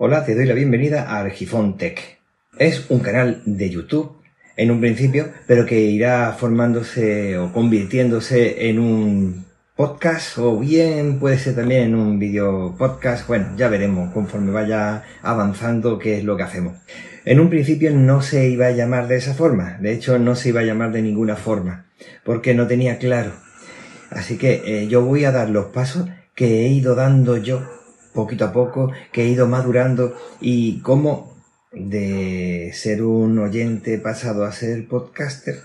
Hola, te doy la bienvenida a Argifón Tech. Es un canal de YouTube en un principio, pero que irá formándose o convirtiéndose en un podcast o bien puede ser también en un video podcast. Bueno, ya veremos conforme vaya avanzando qué es lo que hacemos. En un principio no se iba a llamar de esa forma, de hecho no se iba a llamar de ninguna forma, porque no tenía claro. Así que eh, yo voy a dar los pasos que he ido dando yo poquito a poco, que he ido madurando y cómo de ser un oyente pasado a ser podcaster,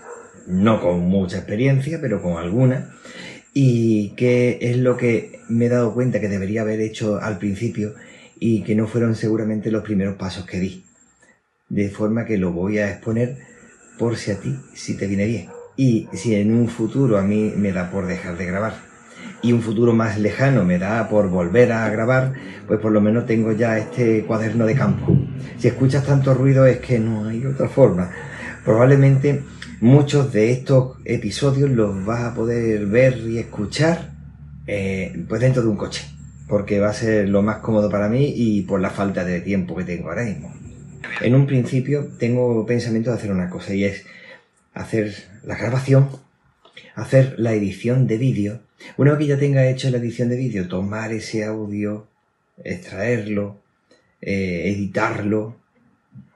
no con mucha experiencia, pero con alguna, y qué es lo que me he dado cuenta que debería haber hecho al principio y que no fueron seguramente los primeros pasos que di. De forma que lo voy a exponer por si a ti, si te viene bien. Y si en un futuro a mí me da por dejar de grabar y un futuro más lejano me da por volver a grabar, pues por lo menos tengo ya este cuaderno de campo. Si escuchas tanto ruido es que no hay otra forma. Probablemente muchos de estos episodios los vas a poder ver y escuchar eh, pues dentro de un coche, porque va a ser lo más cómodo para mí y por la falta de tiempo que tengo ahora mismo. En un principio tengo pensamiento de hacer una cosa y es hacer la grabación, hacer la edición de vídeo una vez que ya tenga hecho la edición de vídeo, tomar ese audio, extraerlo, eh, editarlo,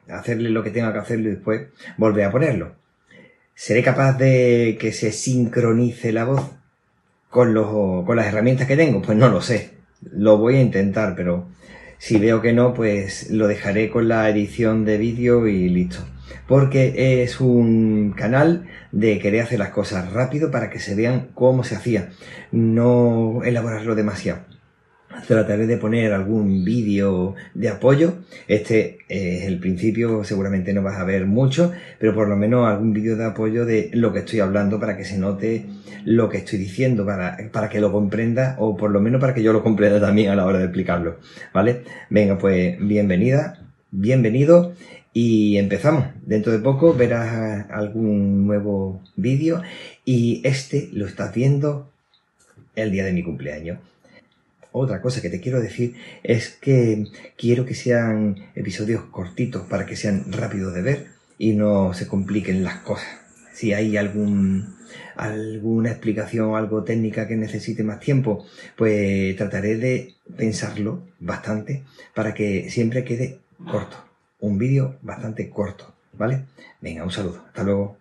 hacerle lo que tenga que hacerlo y después volver a ponerlo. ¿Seré capaz de que se sincronice la voz con, los, con las herramientas que tengo? Pues no lo sé. Lo voy a intentar, pero si veo que no, pues lo dejaré con la edición de vídeo y listo porque es un canal de querer hacer las cosas rápido para que se vean cómo se hacía, no elaborarlo demasiado. Trataré de poner algún vídeo de apoyo. Este es el principio, seguramente no vas a ver mucho, pero por lo menos algún vídeo de apoyo de lo que estoy hablando para que se note lo que estoy diciendo, para, para que lo comprenda o por lo menos para que yo lo comprenda también a la hora de explicarlo. ¿Vale? Venga, pues bienvenida, bienvenido y empezamos. Dentro de poco verás algún nuevo vídeo y este lo estás viendo el día de mi cumpleaños. Otra cosa que te quiero decir es que quiero que sean episodios cortitos para que sean rápidos de ver y no se compliquen las cosas. Si hay algún, alguna explicación o algo técnica que necesite más tiempo, pues trataré de pensarlo bastante para que siempre quede corto un vídeo bastante corto, ¿vale? Venga, un saludo. Hasta luego.